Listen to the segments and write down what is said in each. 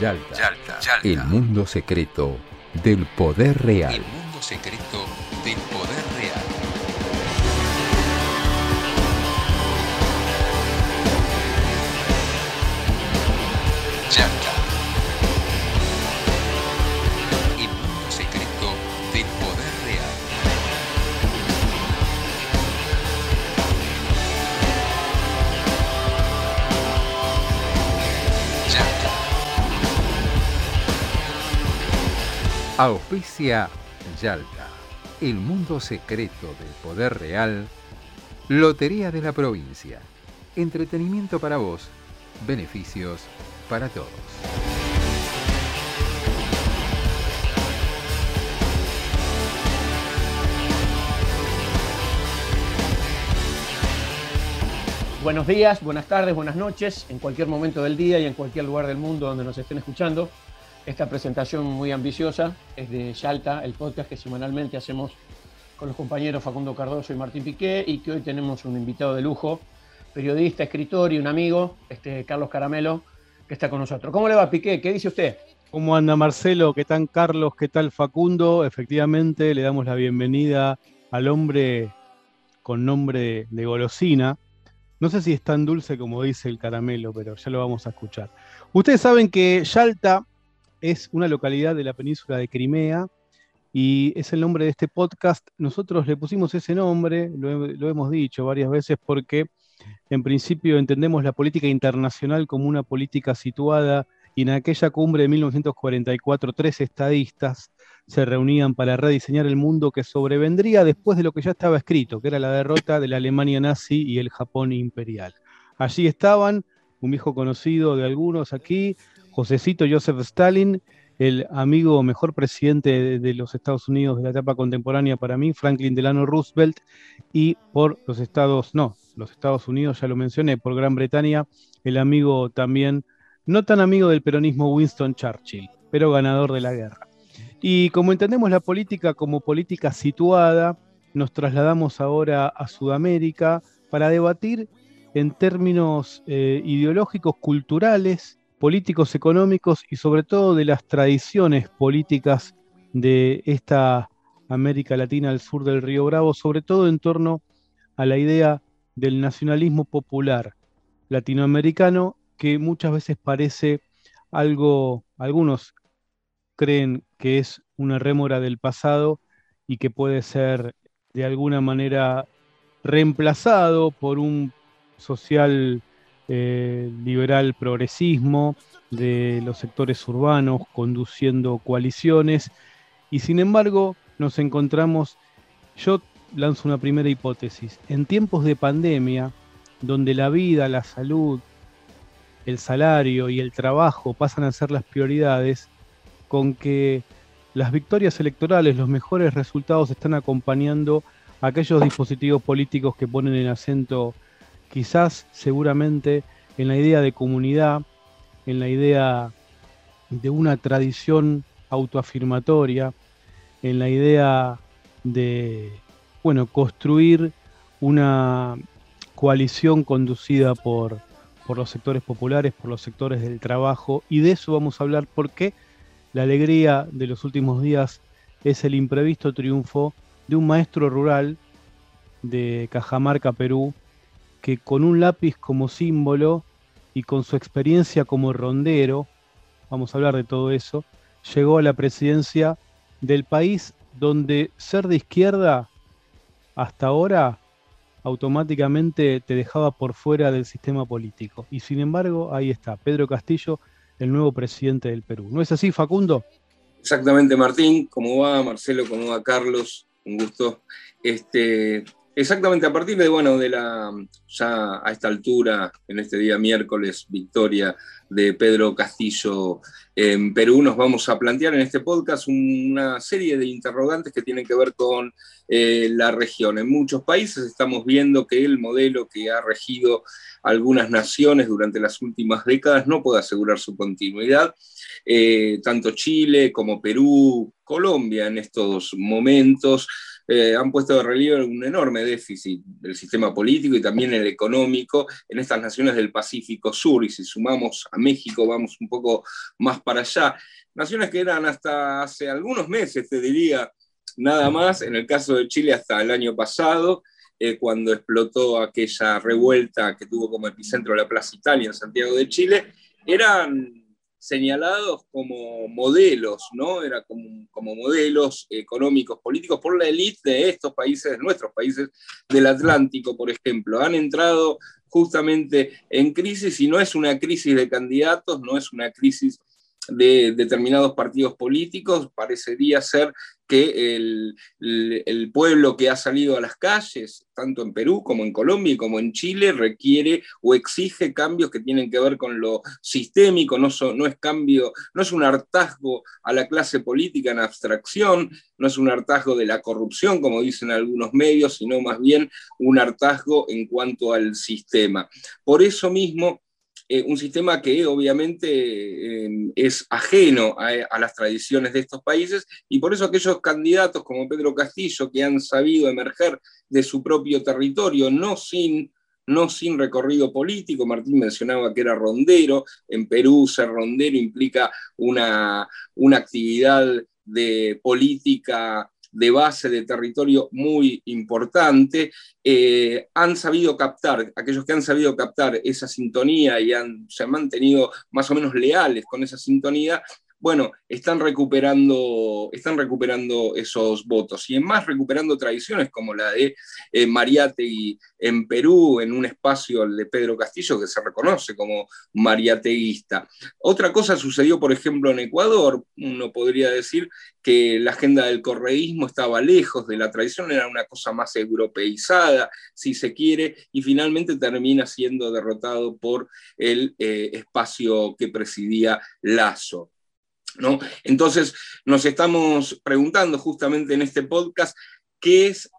Yalta, el mundo secreto del poder real. El mundo secreto del poder real. Auspicia Yalta, el mundo secreto del poder real. Lotería de la provincia. Entretenimiento para vos. Beneficios para todos. Buenos días, buenas tardes, buenas noches, en cualquier momento del día y en cualquier lugar del mundo donde nos estén escuchando. Esta presentación muy ambiciosa es de Yalta, el podcast que semanalmente hacemos con los compañeros Facundo Cardoso y Martín Piqué y que hoy tenemos un invitado de lujo, periodista, escritor y un amigo, este Carlos Caramelo, que está con nosotros. ¿Cómo le va Piqué? ¿Qué dice usted? ¿Cómo anda Marcelo? ¿Qué tal Carlos? ¿Qué tal Facundo? Efectivamente, le damos la bienvenida al hombre con nombre de golosina. No sé si es tan dulce como dice el caramelo, pero ya lo vamos a escuchar. Ustedes saben que Yalta es una localidad de la península de Crimea y es el nombre de este podcast. Nosotros le pusimos ese nombre, lo, he- lo hemos dicho varias veces, porque en principio entendemos la política internacional como una política situada y en aquella cumbre de 1944 tres estadistas se reunían para rediseñar el mundo que sobrevendría después de lo que ya estaba escrito, que era la derrota de la Alemania nazi y el Japón imperial. Allí estaban, un viejo conocido de algunos aquí, Josecito Joseph Stalin, el amigo mejor presidente de, los Estados Unidos de la etapa contemporánea para mí, Franklin Delano Roosevelt, y por los Estados, no, los Estados Unidos, ya lo mencioné, por Gran Bretaña, el amigo también, no tan amigo del peronismo Winston Churchill, pero ganador de la guerra. Y como entendemos la política como política situada, nos trasladamos ahora a Sudamérica para debatir en términos eh, ideológicos, culturales, políticos, económicos y sobre todo de las tradiciones políticas de esta América Latina al sur del Río Bravo, sobre todo en torno a la idea del nacionalismo popular latinoamericano que muchas veces parece algo, algunos creen que es una rémora del pasado y que puede ser de alguna manera reemplazado por un social eh, liberal progresismo de los sectores urbanos conduciendo coaliciones. Y sin embargo nos encontramos, yo lanzo una primera hipótesis, en tiempos de pandemia donde la vida, la salud, el salario y el trabajo pasan a ser las prioridades, con que las victorias electorales, los mejores resultados están acompañando a aquellos dispositivos políticos que ponen el acento quizás seguramente en la idea de comunidad, en la idea de una tradición autoafirmatoria, en la idea de bueno, construir una coalición conducida por, por los sectores populares, por los sectores del trabajo, y de eso vamos a hablar porque la alegría de los últimos días es el imprevisto triunfo de un maestro rural de Cajamarca, Perú, que con un lápiz como símbolo y con su experiencia como rondero, vamos a hablar de todo eso, llegó a la presidencia del país donde ser de izquierda hasta ahora automáticamente te dejaba por fuera del sistema político. Y sin embargo, ahí está, Pedro Castillo, el nuevo presidente del Perú. ¿No es así, Facundo? Exactamente, Martín. ¿Cómo va, Marcelo? ¿Cómo va, Carlos? Un gusto. Este, exactamente, a partir de, bueno, de la, ya a esta altura, en este día miércoles, victoria de Pedro Castillo en Perú, nos vamos a plantear en este podcast una serie de interrogantes que tienen que ver con eh, la región. En muchos países estamos viendo que el modelo que ha regido algunas naciones durante las últimas décadas no puede asegurar su continuidad. Eh, tanto Chile como Perú, Colombia en estos momentos eh, han puesto de relieve un enorme déficit del sistema político y también el económico en estas naciones del Pacífico Sur, y si sumamos a México vamos un poco más para allá. Naciones que eran hasta hace algunos meses, te diría, nada más, en el caso de Chile hasta el año pasado, eh, cuando explotó aquella revuelta que tuvo como epicentro la Plaza Italia en Santiago de Chile, eran señalados como modelos, ¿no? Era como, modelos económicos, políticos por la élite de estos países, de nuestros países del Atlántico, por ejemplo. Han entrado justamente en crisis y no es una crisis de candidatos, no es una crisis de determinados partidos políticos, parecería ser que el, pueblo que ha salido a las calles, tanto en Perú como en Colombia y como en Chile, requiere o exige cambios que tienen que ver con lo sistémico, no, no es cambio, no es un hartazgo a la clase política en abstracción, no es un hartazgo de la corrupción, como dicen algunos medios, sino más bien un hartazgo en cuanto al sistema. Por eso mismo, eh, un sistema que obviamente eh, es ajeno a, las tradiciones de estos países y por eso aquellos candidatos como Pedro Castillo que han sabido emerger de su propio territorio, no sin no sin recorrido político. Martín mencionaba que era rondero. En Perú ser rondero implica una, una actividad de política de base de territorio muy importante, eh, han sabido captar, aquellos que han sabido captar esa sintonía y han, se han mantenido más o menos leales con esa sintonía, bueno, están recuperando, están recuperando esos votos y en más recuperando tradiciones como la de eh, Mariategui en Perú, en un espacio de Pedro Castillo que se reconoce como mariateguista. Otra cosa sucedió, por ejemplo, en Ecuador. Uno podría decir que la agenda del correísmo estaba lejos de la tradición, era una cosa más europeizada, si se quiere, y finalmente termina siendo derrotado por el eh, espacio que presidía Lazo. Entonces, nos estamos preguntando justamente en este podcast qué es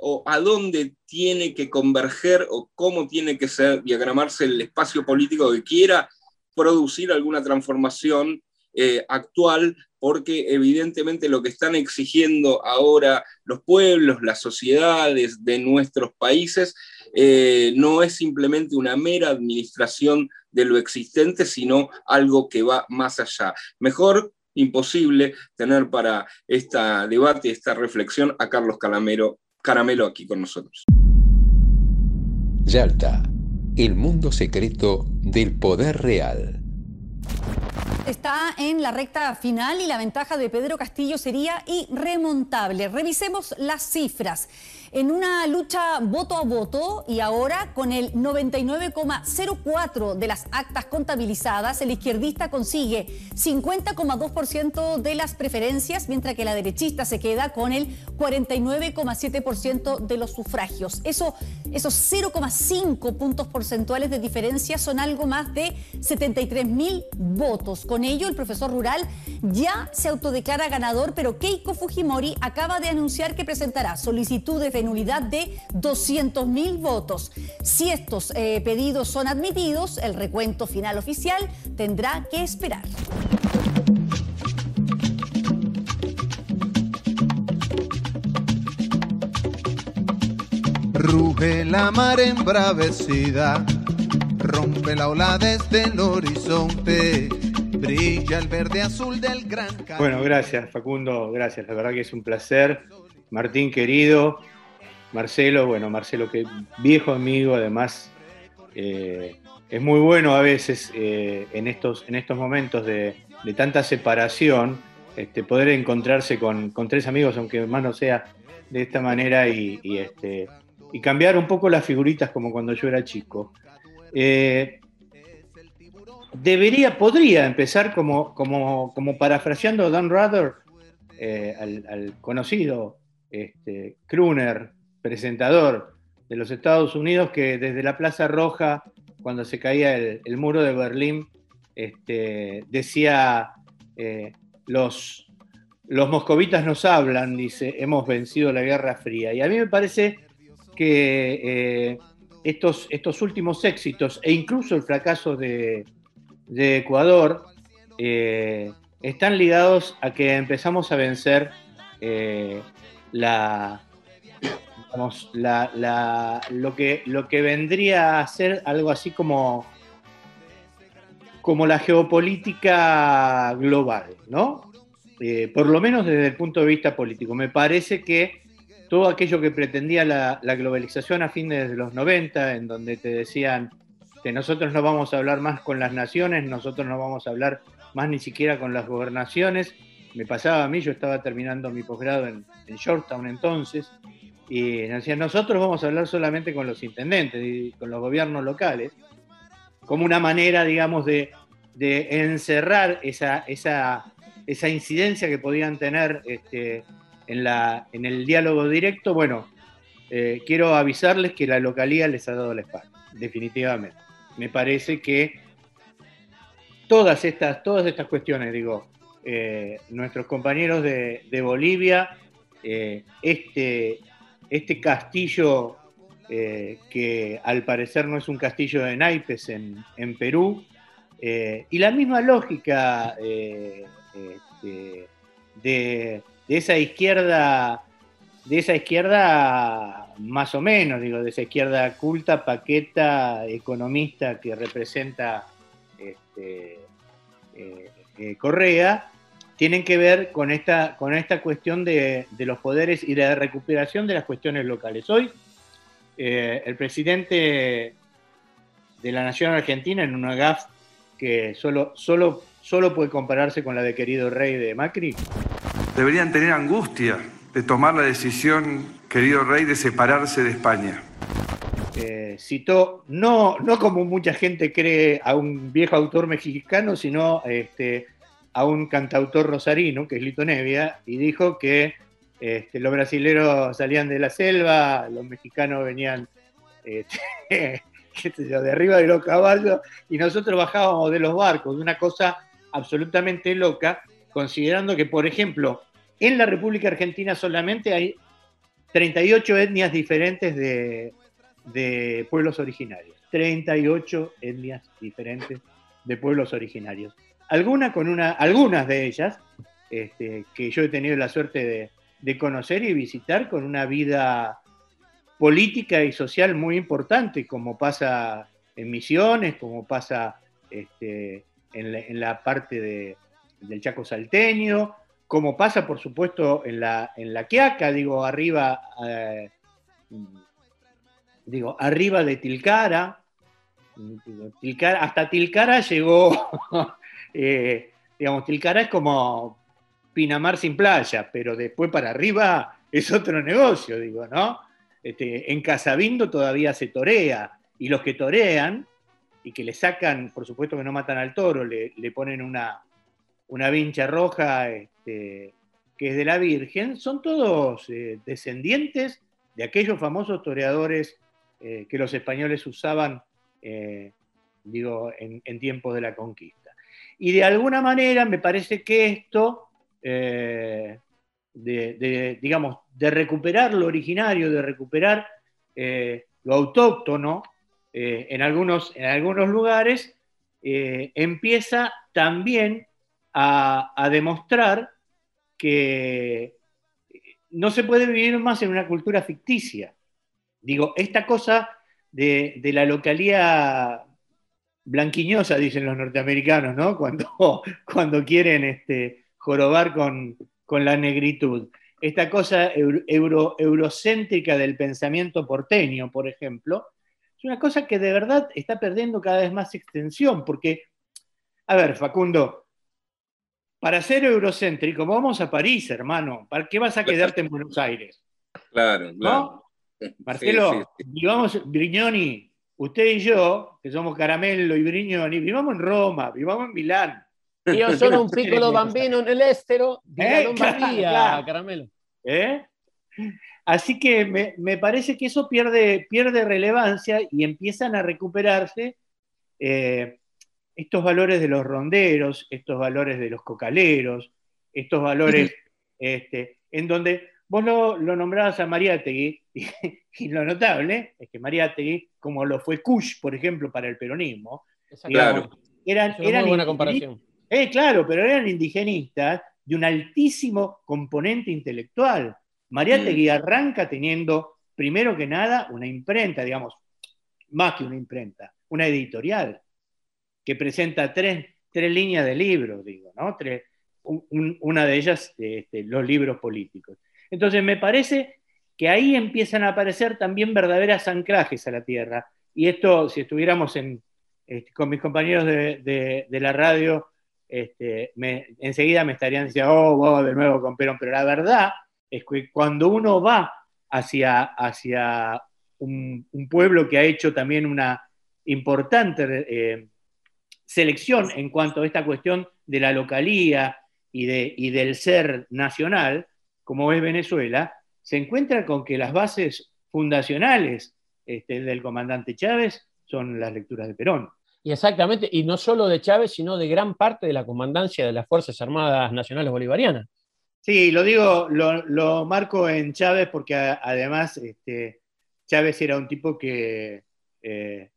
o a dónde tiene que converger o cómo tiene que ser, diagramarse el espacio político que quiera producir alguna transformación eh, actual, porque evidentemente lo que están exigiendo ahora los pueblos, las sociedades de nuestros países, eh, no es simplemente una mera administración de lo existente, sino algo que va más allá. Mejor imposible tener para este debate, esta reflexión a Carlos Calamero, Caramelo aquí con nosotros. Yalta, el mundo secreto del poder real. Está en la recta final y la ventaja de Pedro Castillo sería irremontable. Revisemos las cifras en una lucha voto a voto y ahora con el 99,04 de las actas contabilizadas, el izquierdista consigue 50,2% de las preferencias, mientras que la derechista se queda con el 49,7% de los sufragios. Eso, esos 0,5 puntos porcentuales de diferencia son algo más de 73 mil votos. Con ello, el profesor rural ya se autodeclara ganador, pero Keiko Fujimori acaba de anunciar que presentará solicitudes de en unidad de 200.000 votos. Si estos eh, pedidos son admitidos, el recuento final oficial tendrá que esperar. Ruge la mar embravecida, rompe la ola desde el horizonte, brilla el verde azul del gran Bueno, gracias Facundo, gracias, la verdad que es un placer. Martín querido, Marcelo, bueno, Marcelo que viejo amigo, además eh, es muy bueno a veces eh, en, estos, en estos momentos de, tanta separación este, poder encontrarse con, tres amigos, aunque más no sea de esta manera, y, este, y cambiar un poco las figuritas como cuando yo era chico. Eh, debería, podría empezar como, como, como parafraseando a Dan Rather, al, conocido este, presentador de los Estados Unidos que desde la Plaza Roja, cuando se caía el, muro de Berlín, este, decía, eh, los, los moscovitas nos hablan, dice, hemos vencido la Guerra Fría. Y a mí me parece que eh, estos, estos últimos éxitos e incluso el fracaso de, Ecuador eh, están ligados a que empezamos a vencer la, Lo, que, lo que vendría a ser algo así como, como la geopolítica global, ¿no? Eh, por lo menos desde el punto de vista político. Me parece que todo aquello que pretendía la, la globalización a fines de los 90, en donde te decían que nosotros no vamos a hablar más con las naciones, nosotros no vamos a hablar más ni siquiera con las gobernaciones, me pasaba a mí, yo estaba terminando mi posgrado en, en Georgetown entonces, y decían, nosotros vamos a hablar solamente con los intendentes y con los gobiernos locales, como una manera, digamos, de, de encerrar esa, esa, esa incidencia que podían tener este, en, la, en el diálogo directo. Bueno, eh, quiero avisarles que la localía les ha dado la espalda, definitivamente. Me parece que todas estas, todas estas cuestiones, digo, eh, nuestros compañeros de, de Bolivia, eh, este, este castillo eh, que al parecer no es un castillo de naipes en, en Perú, eh, y la misma lógica eh, este, de, de esa izquierda, de esa izquierda más o menos, digo, de esa izquierda culta, paqueta, economista que representa este, Correa, tienen que ver con esta, con esta cuestión de, de los poderes y la recuperación de las cuestiones locales. Hoy, eh, el presidente de la Nación Argentina, en una GAF que solo, solo, solo puede compararse con la de querido rey de Macri, Deberían tener angustia de tomar la decisión, querido rey, de separarse de España. eh, citó, no, no como mucha gente cree a un viejo autor mexicano, sino este, a un cantautor rosarino, que es Lito Nevia, y dijo que este, los brasileros salían de la selva, los mexicanos venían este, de arriba de los caballos, y nosotros bajábamos de los barcos, una cosa absolutamente loca, considerando que, por ejemplo, en la República Argentina solamente hay 38 etnias diferentes de, de pueblos originarios. 38 etnias diferentes de pueblos originarios. Alguna con una, algunas de ellas, este, que yo he tenido la suerte de, conocer y visitar, con una vida política y social muy importante, como pasa en Misiones, como pasa este, en, la, parte de, del Chaco salteño, como pasa, por supuesto, en la, en la Quiaca, digo, arriba, eh, digo, arriba de Tilcara hasta Tilcara llegó, eh, digamos, Tilcara es como Pinamar sin playa, pero después para arriba es otro negocio, digo, ¿no? Este, en Casabindo todavía se torea, y los que torean, y que le sacan, por supuesto que no matan al toro, le, ponen una, una vincha roja este, que es de la Virgen, son todos eh, descendientes de aquellos famosos toreadores eh, que los españoles usaban, digo, en, tiempos de la conquista. Y de alguna manera me parece que esto, eh, de, digamos, de recuperar lo originario, de recuperar eh, lo autóctono, eh, en, algunos, en algunos lugares, empieza también a, a, demostrar que no se puede vivir más en una cultura ficticia. Digo, esta cosa de, de la localía blanquiñosa, dicen los norteamericanos, ¿no? Cuando, cuando quieren este, jorobar con, con, la negritud. Esta cosa euro, euro, eurocéntrica del pensamiento porteño, por ejemplo, es una cosa que de verdad está perdiendo cada vez más extensión, porque, a ver, Facundo, para ser eurocéntrico, vamos a París, hermano. ¿Para qué vas a quedarte en Buenos Aires? Claro, claro. ¿No? Marcelo, sí, sí, sí. vivamos, Brignoni, usted y yo, que somos Caramelo y Brignoni, vivamos en Roma, vivamos en Milán. Io sono un piccolo bambino nell'estero di eh, Lombardia, claro. Caramelo. ¿Eh? Así que me, me, parece que eso pierde, pierde relevancia y empiezan a recuperarse eh, estos valores de los ronderos, estos valores de los cocaleros, estos valores este, en donde vos lo, lo nombrabas a Mariátegui, y, y, lo notable es que Mariátegui, como lo fue Kush, por ejemplo, para el peronismo, digamos, claro. eran, es eran muy buena comparación. Eh, claro, pero eran indigenistas de un altísimo componente intelectual. Mariátegui mm. arranca teniendo primero que nada, una imprenta, digamos, más que una imprenta, una editorial, que presenta tres, líneas de libros, digo, ¿no? Tres, una de ellas, este, los libros políticos. Entonces, me parece que ahí empiezan a aparecer también verdaderas anclajes a la tierra. Y esto, si estuviéramos este, con mis compañeros de, la radio, este, enseguida me estarían diciendo, oh, de nuevo con Perón, pero la verdad es que cuando uno va hacia, hacia un, pueblo que ha hecho también una importante eh, selección en cuanto a esta cuestión de la localía y, de, y del ser nacional, como es Venezuela, se encuentra con que las bases fundacionales este, del comandante Chávez son las lecturas de Perón. Y exactamente, y no solo de Chávez, sino de gran parte de la comandancia de las Fuerzas Armadas Nacionales Bolivarianas. Sí, lo digo, lo, marco en Chávez porque además este, Chávez era un tipo que, eh,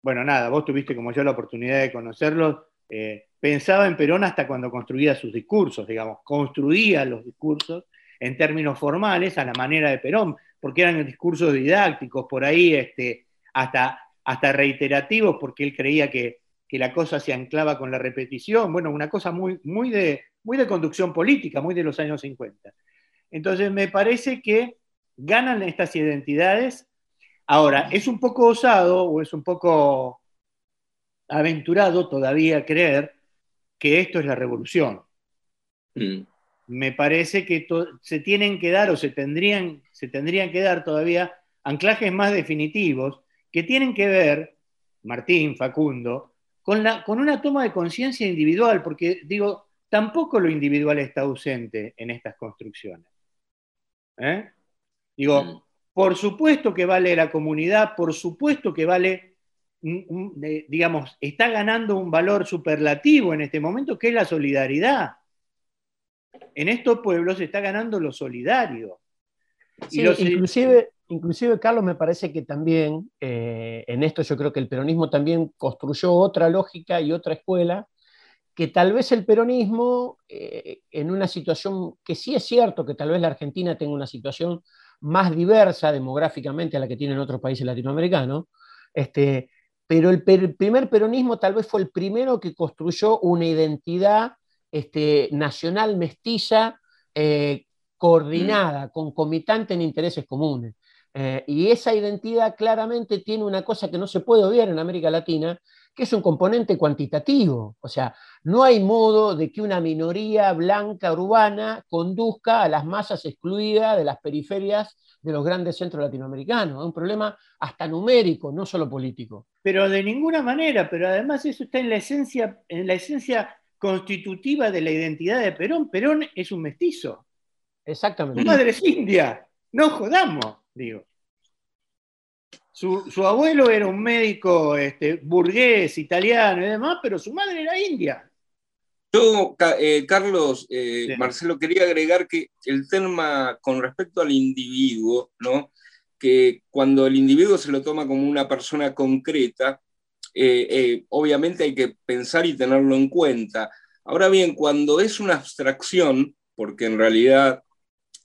bueno, nada, vos tuviste como yo la oportunidad de conocerlo, eh, pensaba en Perón hasta cuando construía sus discursos, digamos, construía los discursos en términos formales a la manera de Perón, porque eran discursos didácticos, por ahí este, hasta hasta reiterativos, porque él creía que, la cosa se anclaba con la repetición, bueno, una cosa muy, muy, de, muy de conducción política, muy de los años 50. Entonces, me parece que ganan estas identidades. Ahora, es un poco osado o es un poco aventurado todavía creer que esto es la revolución. Mm. Me parece que se tienen que dar o se tendrían, se tendrían que dar todavía anclajes más definitivos que tienen que ver, Martín, Facundo, con, la, con una toma de conciencia individual, porque digo, tampoco lo individual está ausente en estas construcciones. ¿Eh? Digo, mm. por supuesto que vale la comunidad, por supuesto que vale, digamos, está ganando un valor superlativo en este momento, que es la solidaridad. En estos pueblos se está ganando lo solidario. Sí, inclusive, inclusive, Carlos, me parece que también eh, en esto yo creo que el peronismo también construyó otra lógica y otra escuela, que tal vez el peronismo, eh, en una situación que sí es cierto que tal vez la Argentina tenga una situación más diversa demográficamente a la que tienen otros países latinoamericanos, este, pero el primer peronismo tal vez fue el primero que construyó una identidad este, nacional mestiza eh, coordinada, concomitante en intereses comunes. Eh, y esa identidad claramente tiene una cosa que no se puede obviar en América Latina, que es un componente cuantitativo. O sea, no hay modo de que una minoría blanca urbana conduzca a las masas excluidas de las periferias de los grandes centros latinoamericanos. Es un problema hasta numérico, no solo político. Pero de ninguna manera, pero además eso está en la esencia, en la esencia constitutiva de la identidad de Perón. Perón es un mestizo. Exactamente. Su madre es india. No jodamos digo. Su, abuelo era un médico este, burgués, italiano y demás, pero su madre era india. Yo, eh, Carlos, eh, Marcelo, quería agregar que el tema con respecto al individuo, ¿no? que cuando el individuo se lo toma como una persona concreta, eh, obviamente hay que pensar y tenerlo en cuenta. Ahora bien, cuando es una abstracción, porque en realidad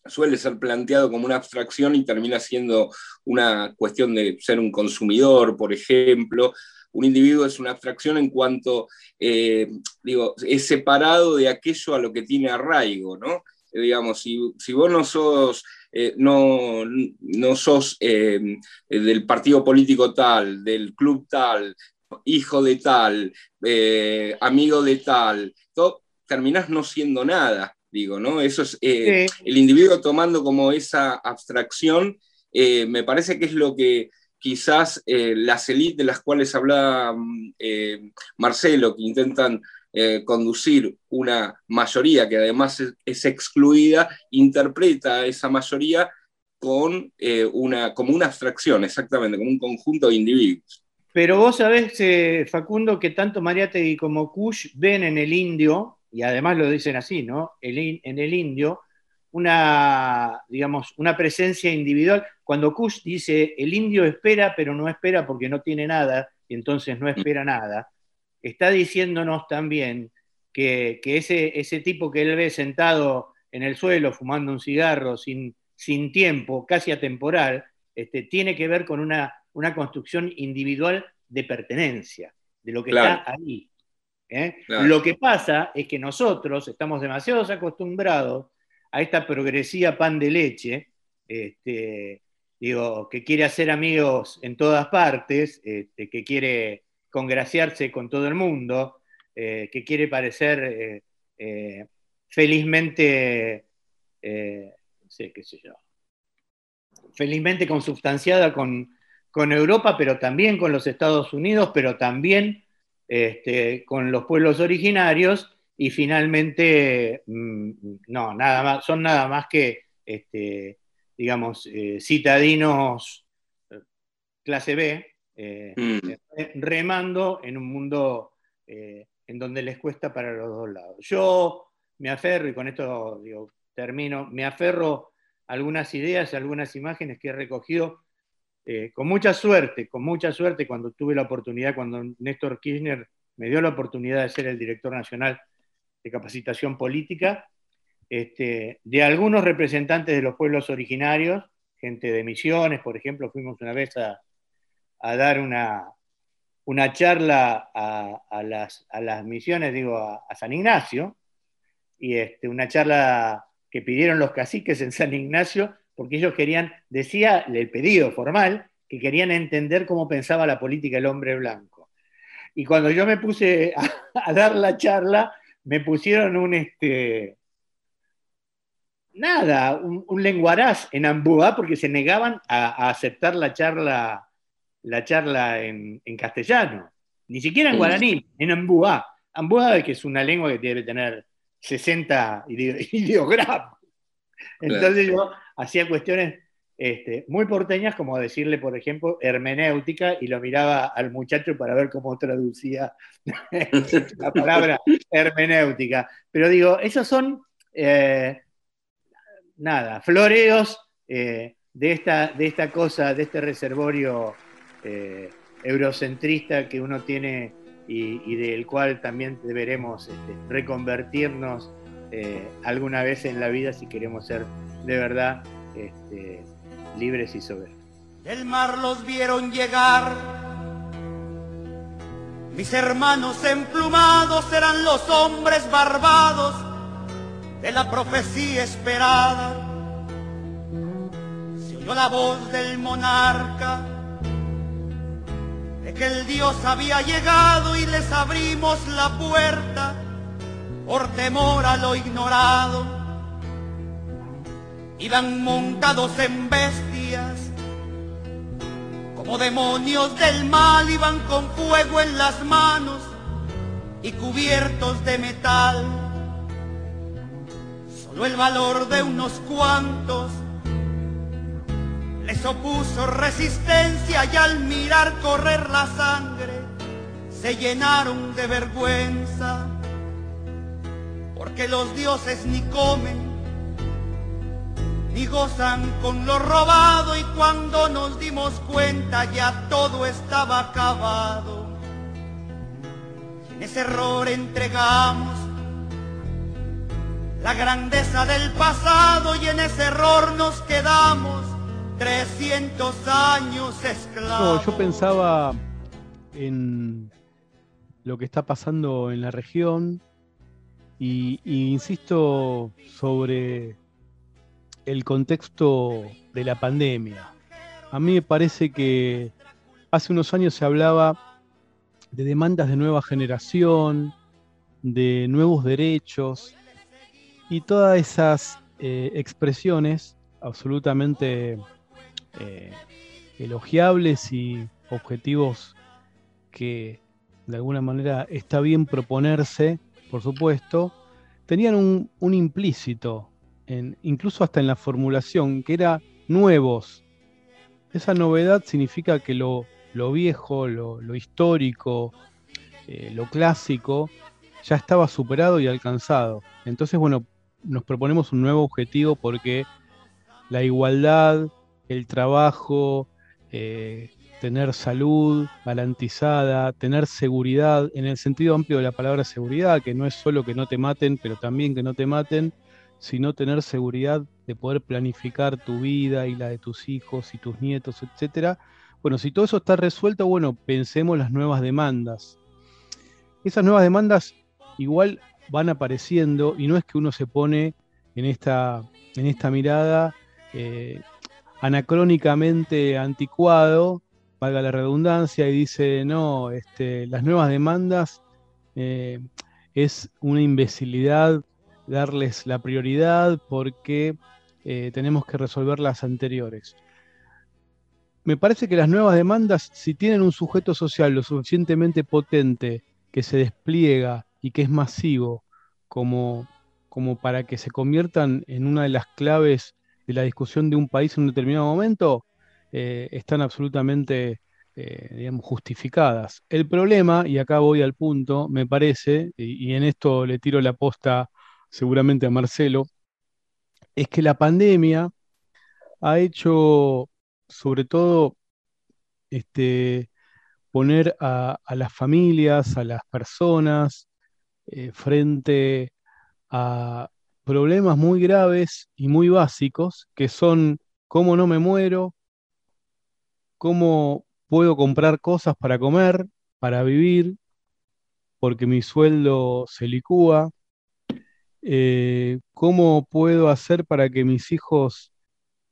suele ser planteado como una abstracción y termina siendo una cuestión de ser un consumidor, por ejemplo. Un individuo es una abstracción en cuanto, eh, digo, es separado de aquello a lo que tiene arraigo, ¿no? Eh, digamos, si, vos no sos, eh, no, sos del partido político tal, del club tal, hijo de tal, amigo de tal, todo, terminás no siendo nada digo, ¿no? Eso es eh, el individuo tomando como esa abstracción, eh, me parece que es lo que quizás eh, las élites de las cuales hablaba mm, Marcelo, que intentan conducir una mayoría que además es, excluida, interpreta a esa mayoría con, una, como una abstracción, exactamente, como un conjunto de individuos. Pero vos sabés, Facundo, que tanto Mariátegui como Kush ven en el indio y además lo dicen así, ¿no? en el indio, una, digamos, una presencia individual. Cuando Kush dice, el indio espera, pero no espera porque no tiene nada, y entonces no espera nada, está diciéndonos también que, ese, ese, tipo que él ve sentado en el suelo fumando un cigarro sin, sin tiempo, casi atemporal, este, tiene que ver con una, una construcción individual de pertenencia, de lo que Claro. está ahí. ¿eh? Claro. Lo que pasa es que nosotros estamos demasiado acostumbrados a esta progresía pan de leche, este, digo, que quiere hacer amigos en todas partes, este, que quiere congraciarse con todo el mundo, eh, que quiere parecer eh, felizmente, no sé qué sé yo, felizmente consubstanciada con, con Europa, pero también con los Estados Unidos, pero también este, con los pueblos originarios y finalmente, mm, no, nada más, son nada más que, este, digamos, eh, citadinos eh, clase B, eh, Mm. remando en un mundo eh, en donde les cuesta para los dos lados. Yo me aferro, y con esto digo, termino, me aferro a algunas ideas, a algunas imágenes que he recogido eh, con mucha suerte, con mucha suerte cuando tuve la oportunidad, cuando Néstor Kirchner me dio la oportunidad de ser el director nacional de capacitación política, este, de algunos representantes de los pueblos originarios, gente de Misiones, por ejemplo, fuimos una vez a, dar una, una charla a, las, a las misiones, digo, a, a San Ignacio, y este, una charla que pidieron los caciques en San Ignacio, porque ellos querían, decía el pedido formal, que querían entender cómo pensaba la política el hombre blanco. Y cuando yo me puse a, a dar la charla, me pusieron un, este, nada, un, un lenguaraz en Ambúa, porque se negaban a, a aceptar la charla, la charla en, en castellano. Ni siquiera en guaraní, en Ambúa. Ambúa, que es una lengua que debe tener 60 ide- ideogramas. Entonces yo hacía cuestiones este, muy porteñas, como decirle, por ejemplo, hermenéutica, y lo miraba al muchacho para ver cómo traducía la palabra hermenéutica. Pero digo, esos son, eh, nada, floreos eh, de, esta, de esta cosa, de este reservorio eh, eurocentrista que uno tiene y, del cual también deberemos este, reconvertirnos eh, alguna vez en la vida si queremos ser de verdad este, libres y soberanos. Del mar los vieron llegar. Mis hermanos emplumados eran los hombres barbados de la profecía esperada. Se oyó la voz del monarca de que el Dios había llegado y les abrimos la puerta por temor a lo ignorado. Iban montados en bestias, como demonios del mal, iban con fuego en las manos y cubiertos de metal. Solo el valor de unos cuantos les opuso resistencia y al mirar correr la sangre se llenaron de vergüenza, porque los dioses ni comen ni gozan con lo robado y cuando nos dimos cuenta ya todo estaba acabado. En ese error entregamos la grandeza del pasado y en ese error nos quedamos 300 años No, esclavos. yo pensaba en lo que está pasando en la región y, insisto sobre el contexto de la pandemia. A mí me parece que hace unos años se hablaba de demandas de nueva generación, de nuevos derechos y todas esas eh, expresiones absolutamente eh, elogiables y objetivos que de alguna manera está bien proponerse, por supuesto, tenían un, implícito, en- incluso hasta en la formulación, que era nuevos. Esa novedad significa que lo, viejo, lo, lo histórico, eh, lo clásico, ya estaba superado y alcanzado. Entonces, bueno, nos proponemos un nuevo objetivo porque la igualdad, el trabajo, eh, tener salud garantizada, tener seguridad, en el sentido amplio de la palabra seguridad, que no es solo que no te maten, pero también que no te maten, sino tener seguridad de poder planificar tu vida y la de tus hijos y tus nietos, etcétera. Bueno, si todo eso está resuelto, bueno, pensemos las nuevas demandas. Esas nuevas demandas igual van apareciendo y no es que uno se pone en esta, en esta mirada eh, anacrónicamente anticuado, valga la redundancia, y dice, no, este, las nuevas demandas eh, es una imbecilidad darles la prioridad porque eh, tenemos que resolver las anteriores. Me parece que las nuevas demandas, si tienen un sujeto social lo suficientemente potente, que se despliega y que es masivo, como, como para que se conviertan en una de las claves de la discusión de un país en un determinado momento, eh, están absolutamente eh, digamos, justificadas. El problema, y acá voy al punto, me parece, y, en esto le tiro la posta seguramente a Marcelo, es que la pandemia ha hecho, sobre todo, este, poner a, las familias, a las personas, eh, frente a problemas muy graves y muy básicos, que son cómo no me muero, cómo puedo comprar cosas para comer, para vivir, porque mi sueldo se licúa, eh, cómo puedo hacer para que mis hijos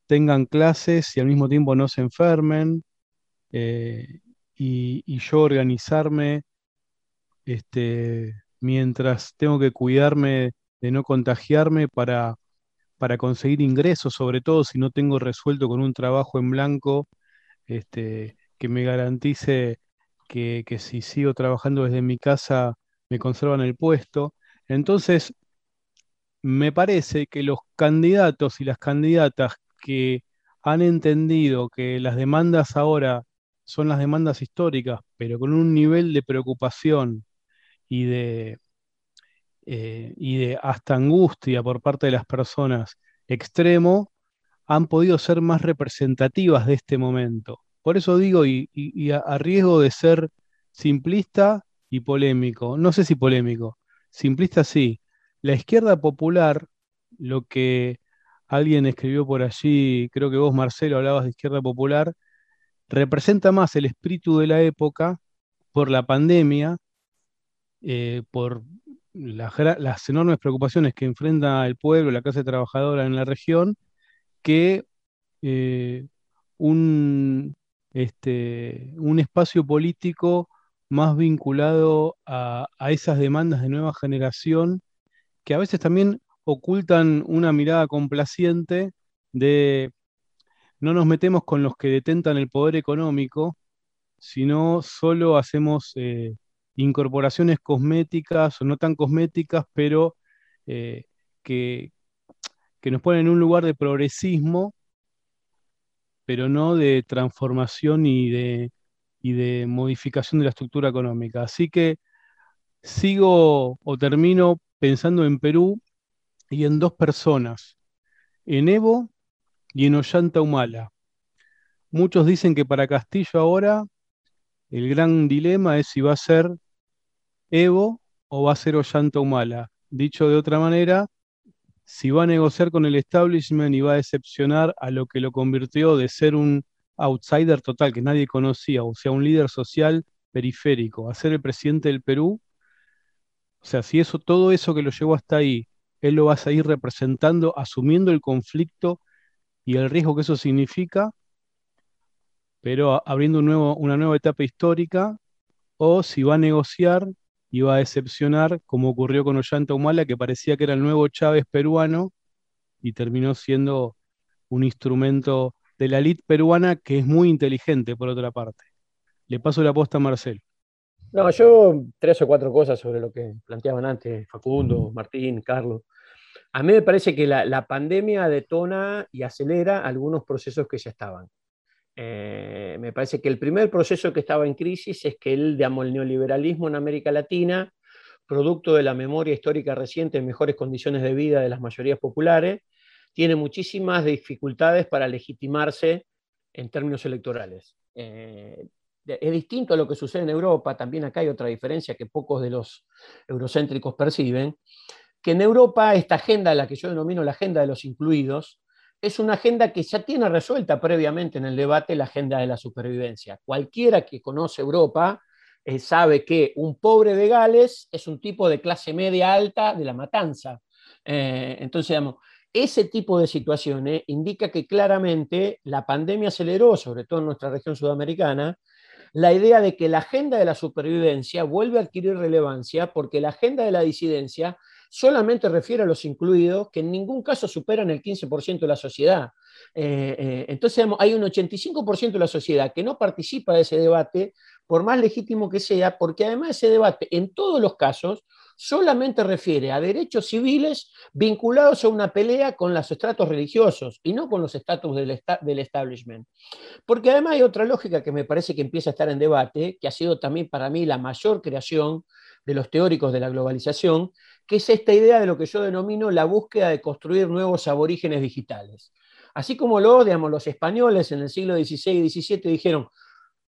tengan clases y al mismo tiempo no se enfermen, eh, y, yo organizarme este, mientras tengo que cuidarme de no contagiarme para, para conseguir ingresos, sobre todo si no tengo resuelto con un trabajo en blanco este, que me garantice que, si sigo trabajando desde mi casa me conservan el puesto. Entonces, me parece que los candidatos y las candidatas que han entendido que las demandas ahora son las demandas históricas, pero con un nivel de preocupación y de, eh, y de hasta angustia por parte de las personas extremo, han podido ser más representativas de este momento. Por eso digo, y, a, riesgo de ser simplista y polémico, no sé si polémico, simplista sí, la izquierda popular, lo que alguien escribió por allí, creo que vos Marcelo hablabas de izquierda popular, representa más el espíritu de la época por la pandemia, eh, por las, enormes preocupaciones que enfrenta el pueblo, la clase trabajadora en la región, que eh, un, este, un espacio político más vinculado a, esas demandas de nueva generación que a veces también ocultan una mirada complaciente de no nos metemos con los que detentan el poder económico, sino solo hacemos eh, incorporaciones cosméticas o no tan cosméticas, pero eh, que, que nos ponen en un lugar de progresismo pero no de transformación y de, de modificación de la estructura económica. Así que sigo o termino pensando en Perú y en dos personas, en Evo y en Ollanta Humala. Muchos dicen que para Castillo ahora el gran dilema es si va a ser Evo o va a ser Ollanta Humala. Dicho de otra manera, si va a negociar con el establishment y va a decepcionar a lo que lo convirtió de ser un outsider total que nadie conocía, o sea, un líder social periférico, a ser el presidente del Perú, o sea, si eso, todo eso que lo llevó hasta ahí, él lo va a seguir representando, asumiendo el conflicto y el riesgo que eso significa, pero abriendo una nueva etapa histórica, o si va a negociar iba a decepcionar, como ocurrió con Ollanta Humala, que parecía que era el nuevo Chávez peruano y terminó siendo un instrumento de la elite peruana que es muy inteligente, por otra parte. Le paso la posta a Marcel. No, yo tres o cuatro cosas sobre lo que planteaban antes Facundo, Martín, Carlos. A mí me parece que la, la pandemia detona y acelera algunos procesos que ya estaban. Eh, me parece que el primer proceso que estaba en crisis es que el, digamos, el neoliberalismo en América Latina, producto de la memoria histórica reciente en mejores condiciones de vida de las mayorías populares, tiene muchísimas dificultades para legitimarse en términos electorales. Eh, es distinto a lo que sucede en Europa, también acá hay otra diferencia que pocos de los eurocéntricos perciben, que en Europa esta agenda, la que yo denomino la agenda de los incluidos, es una agenda que ya tiene resuelta previamente en el debate la agenda de la supervivencia. Cualquiera que conoce Europa eh, sabe que un pobre de Gales es un tipo de clase media alta de la matanza. Eh, entonces, ese tipo de situaciones indica que claramente la pandemia aceleró, sobre todo en nuestra región sudamericana, la idea de que la agenda de la supervivencia vuelve a adquirir relevancia porque la agenda de la disidencia solamente refiere a los incluidos que en ningún caso superan el 15% de la sociedad. Eh, eh, entonces hay un 85% de la sociedad que no participa de ese debate, por más legítimo que sea, porque además ese debate en todos los casos solamente refiere a derechos civiles vinculados a una pelea con los estratos religiosos y no con los estatus del, del, establishment. Porque además hay otra lógica que me parece que empieza a estar en debate, que ha sido también para mí la mayor creación de los teóricos de la globalización, que es esta idea de lo que yo denomino la búsqueda de construir nuevos aborígenes digitales. Así como lo, digamos, los españoles en el siglo XVI y XVII dijeron,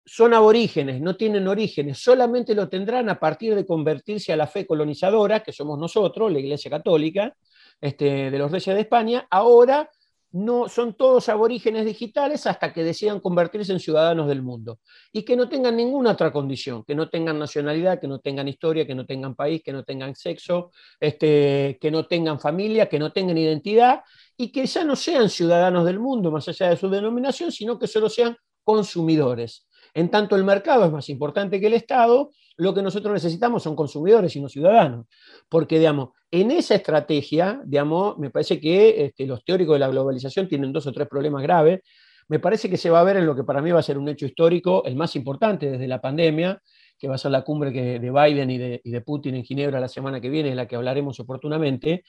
son aborígenes, no tienen orígenes, solamente lo tendrán a partir de convertirse a la fe colonizadora, que somos nosotros, la Iglesia Católica, este, de los reyes de España, ahora no, son todos aborígenes digitales hasta que decidan convertirse en ciudadanos del mundo y que no tengan ninguna otra condición, que no tengan nacionalidad, que no tengan historia, que no tengan país, que no tengan sexo, este, que no tengan familia, que no tengan identidad y que ya no sean ciudadanos del mundo más allá de su denominación, sino que solo sean consumidores. En tanto el mercado es más importante que el Estado, lo que nosotros necesitamos son consumidores y no ciudadanos. Porque, digamos, en esa estrategia, digamos, me parece que este, los teóricos de la globalización tienen dos o tres problemas graves. Me parece que se va a ver en lo que para mí va a ser un hecho histórico, el más importante desde la pandemia, que va a ser la cumbre de Biden y de, y de Putin en Ginebra la semana que viene, de la que hablaremos oportunamente,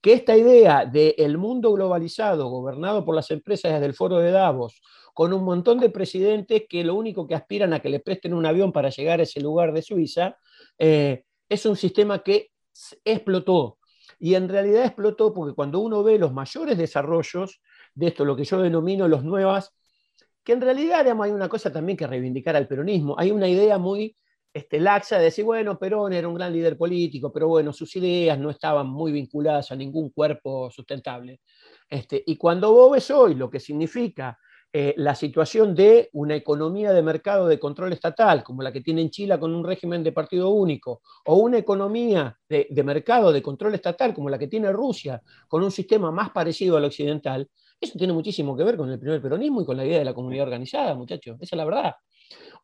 que esta idea del mundo globalizado, gobernado por las empresas desde el foro de Davos, con un montón de presidentes que lo único que aspiran a que le presten un avión para llegar a ese lugar de Suiza, eh, es un sistema que explotó. Y en realidad explotó porque cuando uno ve los mayores desarrollos de esto, lo que yo denomino los nuevas, que en realidad hay una cosa también que reivindicar al peronismo, hay una idea muy este, laxa de decir, bueno, Perón era un gran líder político, pero bueno, sus ideas no estaban muy vinculadas a ningún cuerpo sustentable. Este, y cuando vos ves hoy lo que significa eh, la situación de una economía de mercado de control estatal, como la que tiene en Chile con un régimen de partido único, o una economía de, de mercado de control estatal, como la que tiene Rusia, con un sistema más parecido al occidental, eso tiene muchísimo que ver con el primer peronismo y con la idea de la comunidad organizada, muchachos. Esa es la verdad.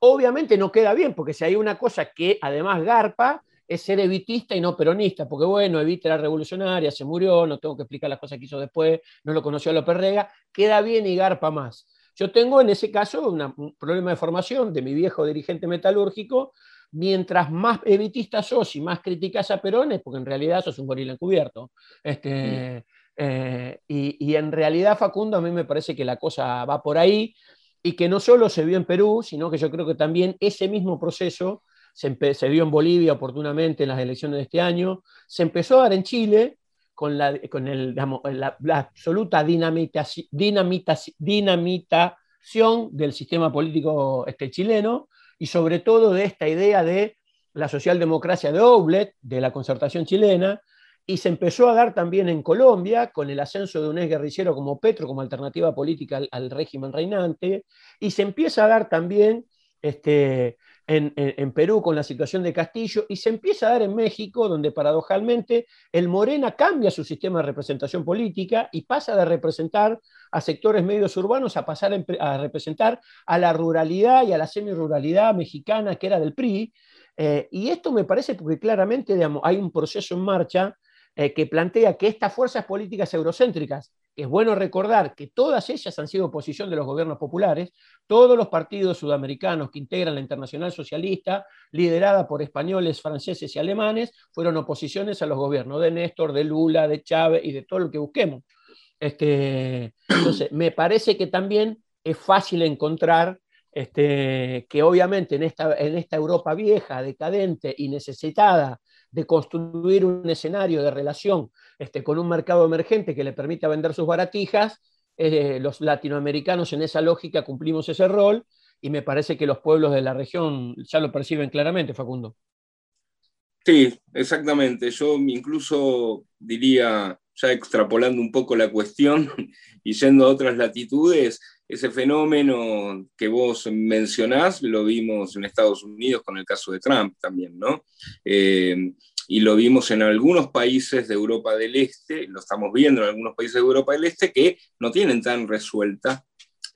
Obviamente no queda bien, porque si hay una cosa que además garpa, es ser evitista y no peronista, porque bueno, Evita era revolucionaria, se murió, no tengo que explicar las cosas que hizo después, no lo conoció a López Rega, queda bien y garpa más. Yo tengo en ese caso un problema de formación de mi viejo dirigente metalúrgico, mientras más evitista sos y más criticas a Perón es porque en realidad sos un gorila encubierto. Este, eh, y, en realidad, Facundo, a mí me parece que la cosa va por ahí y que no solo se vio en Perú, sino que yo creo que también ese mismo proceso se, se vio en Bolivia oportunamente en las elecciones de este año, se empezó a dar en Chile con la, con el, la, absoluta dinamitación, dinamitación del sistema político este, chileno y sobre todo de esta idea de la socialdemocracia de Oblet, de la concertación chilena, y se empezó a dar también en Colombia con el ascenso de un ex guerrillero como Petro como alternativa política al, régimen reinante, y se empieza a dar también este, en, Perú con la situación de Castillo, y se empieza a dar en México, donde paradojalmente el Morena cambia su sistema de representación política y pasa de representar a sectores medios urbanos a pasar a representar a la ruralidad y a la semi-ruralidad mexicana que era del PRI. Eh, y esto me parece porque claramente digamos, hay un proceso en marcha eh, que plantea que estas fuerzas políticas eurocéntricas, es bueno recordar que todas ellas han sido oposición de los gobiernos populares, todos los partidos sudamericanos que integran la Internacional Socialista, liderada por españoles, franceses y alemanes, fueron oposiciones a los gobiernos de Néstor, de Lula, de Chávez y de todo lo que busquemos. Este, entonces, me parece que también es fácil encontrar este, que obviamente en esta, en esta Europa vieja, decadente y necesitada de construir un escenario de relación este, con un mercado emergente que le permita vender sus baratijas, eh, los latinoamericanos en esa lógica cumplimos ese rol y me parece que los pueblos de la región ya lo perciben claramente, Facundo. Sí, exactamente. Yo incluso diría, ya extrapolando un poco la cuestión y yendo a otras latitudes, ese fenómeno que vos mencionás lo vimos en Estados Unidos con el caso de Trump también, ¿no? Eh, y lo vimos en algunos países de Europa del Este, lo estamos viendo en algunos países de Europa del Este que no tienen tan resuelta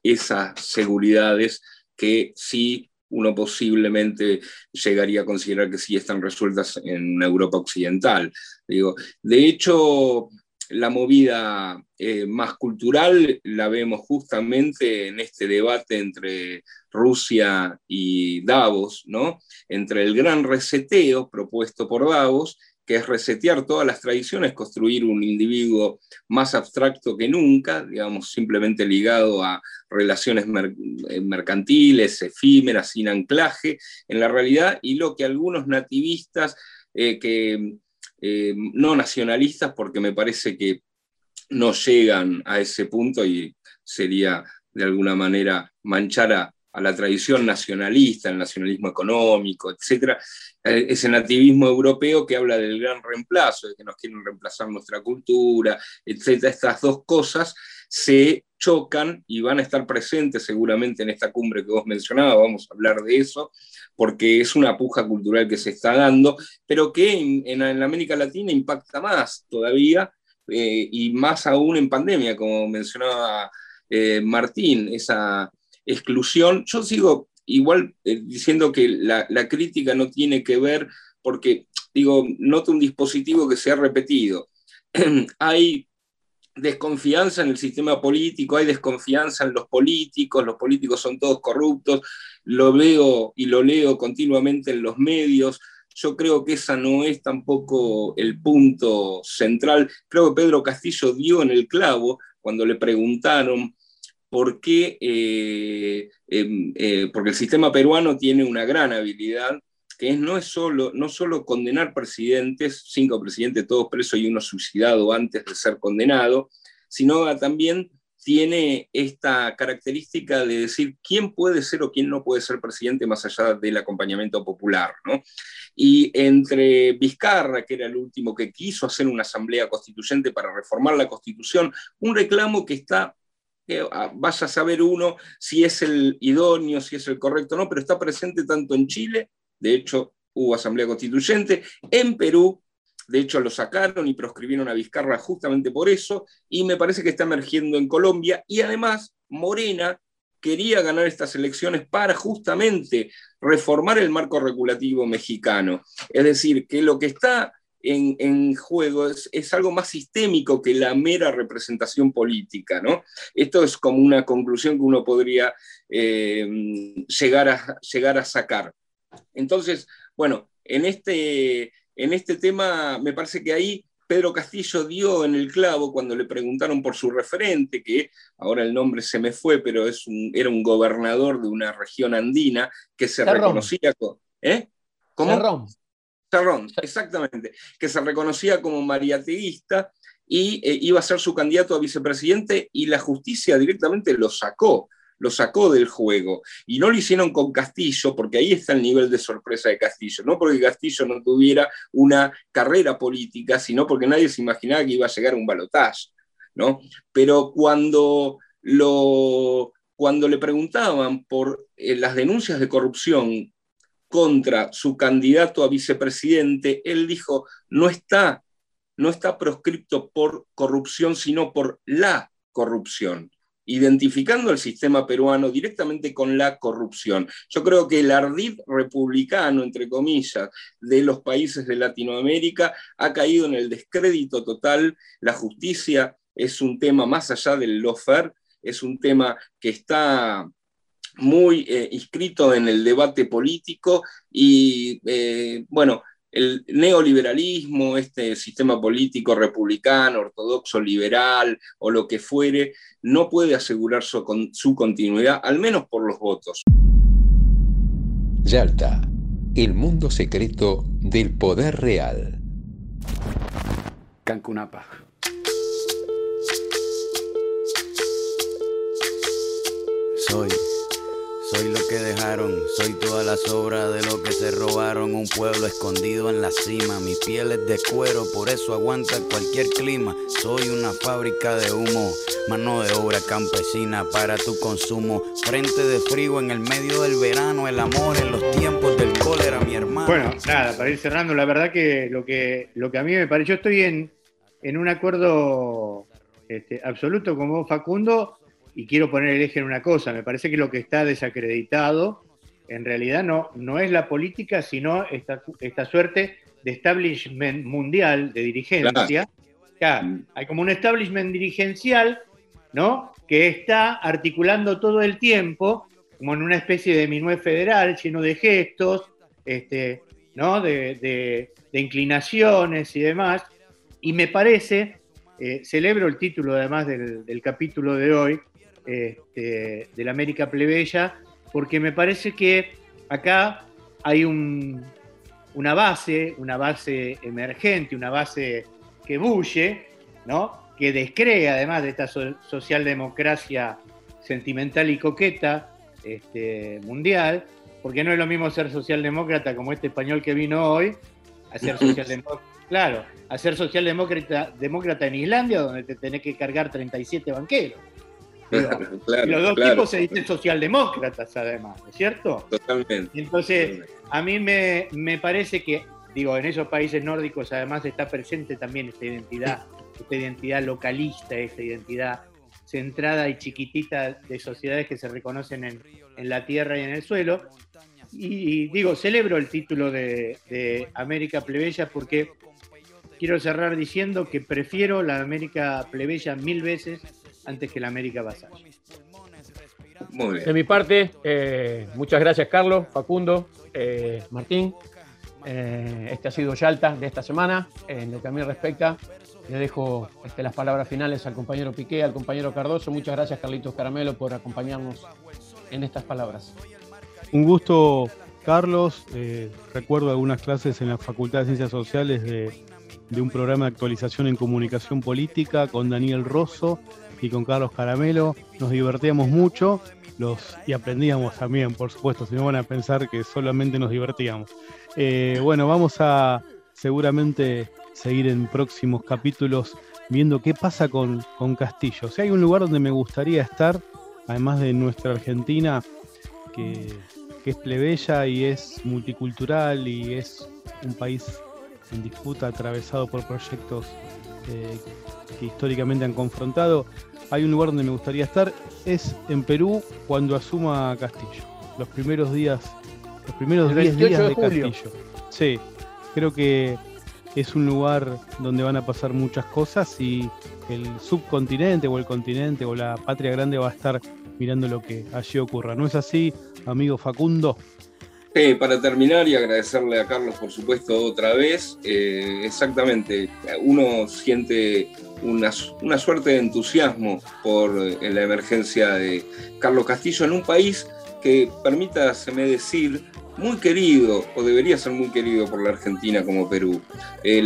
esas seguridades que sí uno posiblemente llegaría a considerar que sí están resueltas en Europa occidental. Digo, de hecho, la movida eh, más cultural la vemos justamente en este debate entre Rusia y Davos, ¿no? Entre el gran reseteo propuesto por Davos, que es resetear todas las tradiciones, construir un individuo más abstracto que nunca, digamos, simplemente ligado a relaciones eh, mercantiles, efímeras, sin anclaje en la realidad, y lo que algunos nativistas eh, que eh, no nacionalistas, porque me parece que no llegan a ese punto y sería de alguna manera manchar a, la tradición nacionalista, el nacionalismo económico, etcétera, eh, ese nativismo europeo que habla del gran reemplazo, de que nos quieren reemplazar nuestra cultura, etcétera, estas dos cosas se chocan y van a estar presentes seguramente en esta cumbre que vos mencionabas, vamos a hablar de eso, porque es una puja cultural que se está dando, pero que en, América Latina impacta más todavía eh, y más aún en pandemia, como mencionaba eh, Martín, esa exclusión. Yo sigo igual eh, diciendo que la, crítica no tiene que ver porque, digo, noto un dispositivo que se ha repetido. Hay desconfianza en el sistema político, hay desconfianza en los políticos, los políticos son todos corruptos, lo veo y lo leo continuamente en los medios. Yo creo que esa no es tampoco el punto central. Creo que Pedro Castillo dio en el clavo cuando le preguntaron por qué, eh, em, eh, porque el sistema peruano tiene una gran habilidad que no es solo, no solo condenar presidentes, cinco presidentes todos presos y uno suicidado antes de ser condenado, sino también tiene esta característica de decir quién puede ser o quién no puede ser presidente más allá del acompañamiento popular. ¿no? Y entre Vizcarra, que era el último que quiso hacer una asamblea constituyente para reformar la constitución, un reclamo que está ah, vaya a saber uno si es el idóneo, si es el correcto o no, pero está presente tanto en Chile de hecho, hubo asamblea constituyente. En Perú, de hecho, lo sacaron y proscribieron a Vizcarra justamente por eso, y me parece que está emergiendo en Colombia. Y además, Morena quería ganar estas elecciones para justamente reformar el marco regulativo mexicano. Es decir, que lo que está en, juego es, algo más sistémico que la mera representación política. ¿no? Esto es como una conclusión que uno podría eh, llegar, a, llegar a sacar. Entonces, bueno, en este, en este tema me parece que ahí Pedro Castillo dio en el clavo cuando le preguntaron por su referente, que ahora el nombre se me fue, pero es era un gobernador de una región andina que se reconocía como... ¿Eh? ¿Cómo? Cerrón. exactamente, que se reconocía como mariateísta y eh, iba a ser su candidato a vicepresidente y la justicia directamente lo sacó lo sacó del juego. Y no lo hicieron con Castillo, porque ahí está el nivel de sorpresa de Castillo. No porque Castillo no tuviera una carrera política, sino porque nadie se imaginaba que iba a llegar un balotaje. ¿no? Pero cuando, lo, cuando le preguntaban por eh, las denuncias de corrupción contra su candidato a vicepresidente, él dijo, no está, no está proscripto por corrupción, sino por la corrupción identificando el sistema peruano directamente con la corrupción. Yo creo que el ardid republicano, entre comillas, de los países de Latinoamérica ha caído en el descrédito total. La justicia es un tema más allá del lofer, es un tema que está muy eh, inscrito en el debate político y, eh, bueno, el neoliberalismo, este sistema político republicano, ortodoxo, liberal o lo que fuere, no puede asegurar su, su continuidad, al menos por los votos. Yalta, el mundo secreto del poder real. Cancunapa. Soy Soy lo que dejaron, soy toda la sobra de lo que se robaron. Un pueblo escondido en la cima. Mi piel es de cuero, por eso aguanta cualquier clima. Soy una fábrica de humo, mano de obra campesina para tu consumo. Frente de frío en el medio del verano, el amor en los tiempos del cólera, mi hermano. Bueno, nada, para ir cerrando, la verdad que lo que, lo que a mí me parece, yo estoy en, en un acuerdo este, absoluto con vos, Facundo, y quiero poner el eje en una cosa, me parece que lo que está desacreditado en realidad no, no es la política, sino esta, esta suerte de establishment mundial de dirigencia. Claro, hay como un establishment dirigencial, ¿no? Que está articulando todo el tiempo, como en una especie de minué federal, lleno de gestos, este, ¿no? De, de- de inclinaciones y demás. Y me parece, eh, celebro el título además del, del capítulo de hoy, este, de la América Plebeya, porque me parece que acá hay un- una base, una base emergente, una base que bulle, ¿no? que descree además de esta so- socialdemocracia sentimental y coqueta este, mundial, porque no es lo mismo ser socialdemócrata como este español que vino hoy, a ser socialdemócrata, claro, a ser socialdemócrata demócrata en Islandia, donde te tenés que cargar 37 banqueros. Digo, Claro, y los dos claro. tipos se dicen socialdemócratas, además, ¿no es cierto? Totalmente. Entonces, a mí me, me parece que, digo, en esos países nórdicos además está presente también esta identidad, esta identidad localista, esta identidad centrada y chiquitita de sociedades que se reconocen en, en la tierra y en el suelo. Y digo, celebro el título de, de América Plebeya porque quiero cerrar diciendo que prefiero la América Plebeya mil veces antes que la América Vasallo. Muy bien. De mi parte, eh, muchas gracias Carlos, Facundo, eh, Martín. Eh, este ha sido Yalta de esta semana. En lo que a mí respecta, le dejo este, las palabras finales al compañero Piqué, al compañero Cardoso. Muchas gracias Carlitos Caramelo por acompañarnos en estas palabras. Un gusto, Carlos. Eh, recuerdo algunas clases en la Facultad de Ciencias Sociales de, de un programa de actualización en comunicación política con Daniel Rosso y con Carlos Caramelo. Nos divertíamos mucho y aprendíamos también, por supuesto, si no van a pensar que solamente nos divertíamos. Eh, bueno, vamos a seguramente seguir en próximos capítulos viendo qué pasa con, con Castillo. Si hay un lugar donde me gustaría estar, además de nuestra Argentina, que, que es plebeya y es multicultural y es un país en disputa atravesado por proyectos eh, que históricamente han confrontado. Hay un lugar donde me gustaría estar, es en Perú cuando asuma Castillo. Los primeros días, los primeros El 10 28 días de de. Castillo. Sí, creo que es un lugar donde van a pasar muchas cosas y el subcontinente o el continente o la patria grande va a estar mirando lo que allí ocurra. ¿No es así, amigo Facundo? Para terminar y agradecerle a Carlos, por supuesto, otra vez, eh, exactamente, uno siente una, una suerte de entusiasmo por eh, la emergencia de Carlos Castillo en un país que, permítaseme decir, muy querido, o debería ser muy querido por la Argentina como Perú. Eh,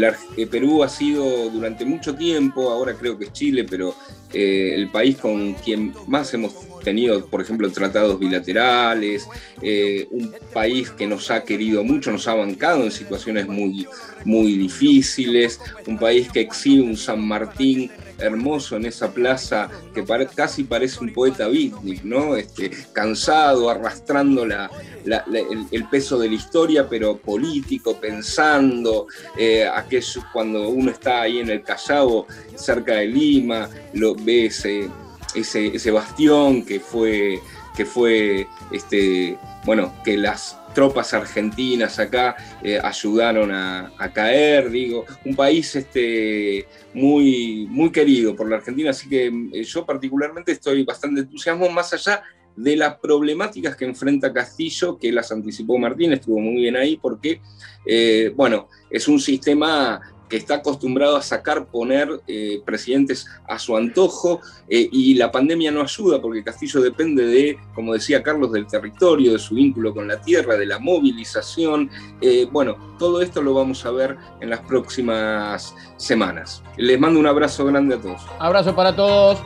Perú ha sido durante mucho tiempo, ahora creo que es Chile, pero el país con quien más hemos tenido, por ejemplo, tratados bilaterales, eh, un país que nos ha querido mucho, nos ha bancado en situaciones muy, muy difíciles, un país que exhibe un San Martín hermoso en esa plaza que casi parece un poeta beatnik, ¿no? Este, cansado, arrastrando el, peso de la historia, pero político, pensando, eh, aquello cuando uno está ahí en el Callao, cerca de Lima, lo ve ese, ese, ese bastión que fue, que fue este, bueno, que las tropas argentinas acá eh, ayudaron a, caer, digo, un país este, muy, muy querido por la Argentina, así que eh, yo particularmente estoy bastante entusiasmo más allá de las problemáticas que enfrenta Castillo, que las anticipó Martín, estuvo muy bien ahí, porque, eh, bueno, es un sistema que está acostumbrado a sacar, poner eh, presidentes a su antojo, eh, y la pandemia no ayuda, porque Castillo depende de, como decía Carlos, del territorio, de su vínculo con la tierra, de la movilización. Eh, bueno, todo esto lo vamos a ver en las próximas semanas. Les mando un abrazo grande a todos. Abrazo para todos.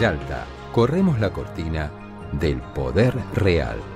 Yalta, corremos la cortina del poder real.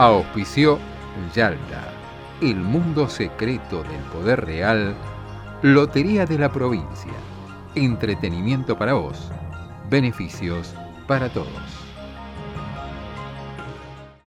Auspició Yalta, el mundo secreto del poder real, Lotería de la provincia, entretenimiento para vos, beneficios para todos.